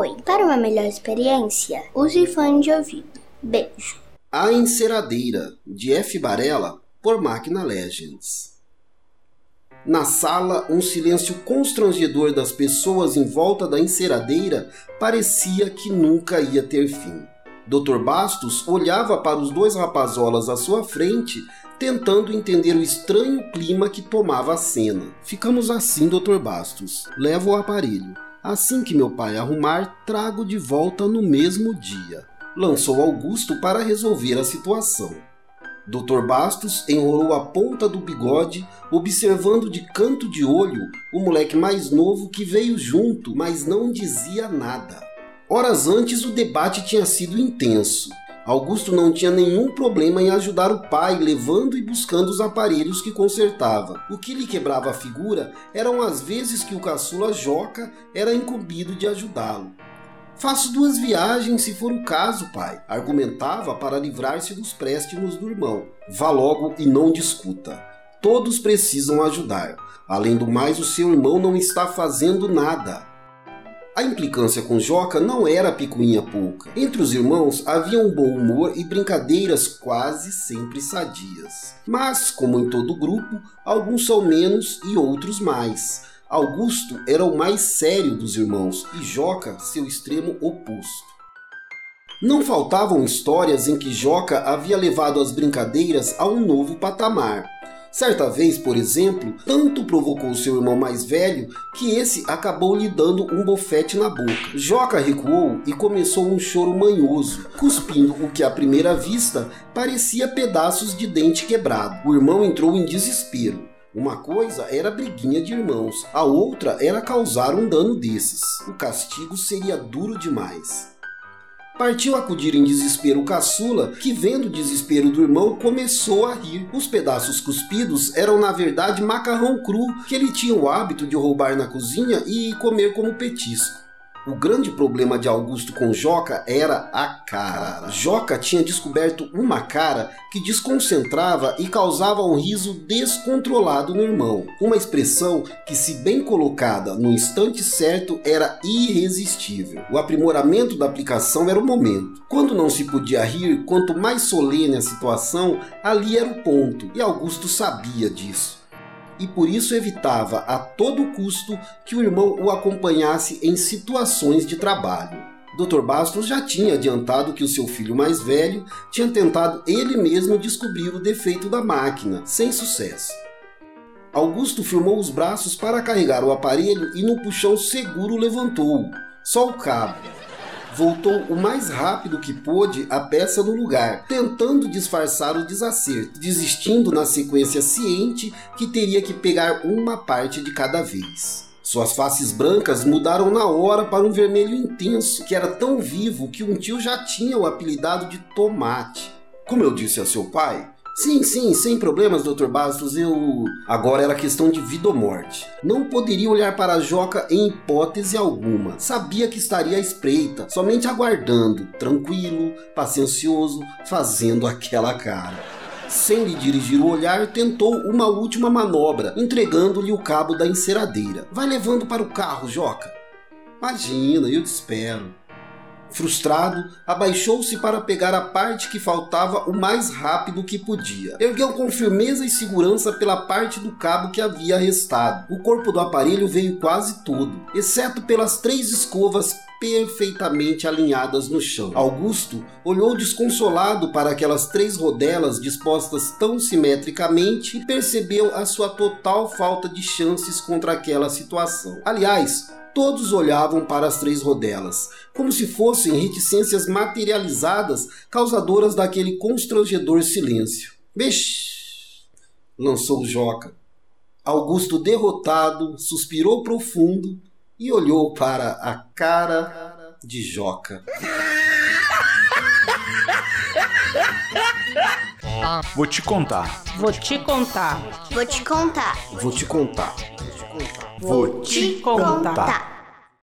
Oi, para uma melhor experiência, use fone de ouvido. Beijo. A Enceradeira, de F. Barella, por Máquina Legends. Na sala, um silêncio constrangedor das pessoas em volta da enceradeira parecia que nunca ia ter fim. Dr. Bastos olhava para os dois rapazolas à sua frente, tentando entender o estranho clima que tomava a cena. Ficamos assim, Dr. Bastos. Levo o aparelho. Assim que meu pai arrumar, trago de volta no mesmo dia. Lançou Augusto para resolver a situação. Dr. Bastos enrolou a ponta do bigode, observando de canto de olho o moleque mais novo que veio junto, mas não dizia nada. Horas antes, o debate tinha sido intenso. Augusto não tinha nenhum problema em ajudar o pai, levando e buscando os aparelhos que consertava. O que lhe quebrava a figura eram as vezes que o caçula Joca era incumbido de ajudá-lo. Faço duas viagens se for o caso, pai, argumentava para livrar-se dos préstimos do irmão. Vá logo e não discuta. Todos precisam ajudar. Além do mais, o seu irmão não está fazendo nada. A implicância com Joca não era picuinha pouca. Entre os irmãos havia um bom humor e brincadeiras quase sempre sadias. Mas, como em todo grupo, alguns são menos e outros mais. Augusto era o mais sério dos irmãos e Joca seu extremo oposto. Não faltavam histórias em que Joca havia levado as brincadeiras a um novo patamar. Certa vez, por exemplo, tanto provocou seu irmão mais velho que esse acabou lhe dando um bofete na boca. Joca recuou e começou um choro manhoso, cuspindo o que à primeira vista parecia pedaços de dente quebrado. O irmão entrou em desespero. Uma coisa era briguinha de irmãos, a outra era causar um dano desses. O castigo seria duro demais. Partiu acudir em desespero o caçula, que vendo o desespero do irmão começou a rir. Os pedaços cuspidos eram na verdade macarrão cru que ele tinha o hábito de roubar na cozinha e comer como petisco. O grande problema de Augusto com Joca era a cara. Joca tinha descoberto uma cara que desconcentrava e causava um riso descontrolado no irmão. Uma expressão que, se bem colocada no instante certo, era irresistível. O aprimoramento da aplicação era o momento. Quando não se podia rir, quanto mais solene a situação, ali era o ponto, e Augusto sabia disso e por isso evitava a todo custo que o irmão o acompanhasse em situações de trabalho. Dr. Bastos já tinha adiantado que o seu filho mais velho tinha tentado ele mesmo descobrir o defeito da máquina, sem sucesso. Augusto firmou os braços para carregar o aparelho e no puxão seguro levantou, só o cabo voltou o mais rápido que pôde a peça no lugar, tentando disfarçar o desacerto, desistindo na sequência ciente que teria que pegar uma parte de cada vez. Suas faces brancas mudaram na hora para um vermelho intenso, que era tão vivo que um tio já tinha o apelidado de Tomate. Como eu disse a seu pai, Sim, sim, sem problemas, Dr. Bastos. Eu. Agora era questão de vida ou morte. Não poderia olhar para a Joca em hipótese alguma. Sabia que estaria à espreita, somente aguardando, tranquilo, paciencioso, fazendo aquela cara. Sem lhe dirigir o olhar, tentou uma última manobra, entregando-lhe o cabo da enceradeira. Vai levando para o carro, Joca. Imagina, eu te espero. Frustrado, abaixou-se para pegar a parte que faltava o mais rápido que podia. Ergueu com firmeza e segurança pela parte do cabo que havia restado. O corpo do aparelho veio quase todo, exceto pelas três escovas perfeitamente alinhadas no chão. Augusto olhou desconsolado para aquelas três rodelas dispostas tão simetricamente e percebeu a sua total falta de chances contra aquela situação. Aliás, todos olhavam para as três rodelas, como se fossem reticências materializadas causadoras daquele constrangedor silêncio. Bex! lançou Joca. Augusto, derrotado, suspirou profundo e olhou para a cara de Joca. Vou te contar. Vou te contar. Vou te contar. Vou te contar. Vou te contar.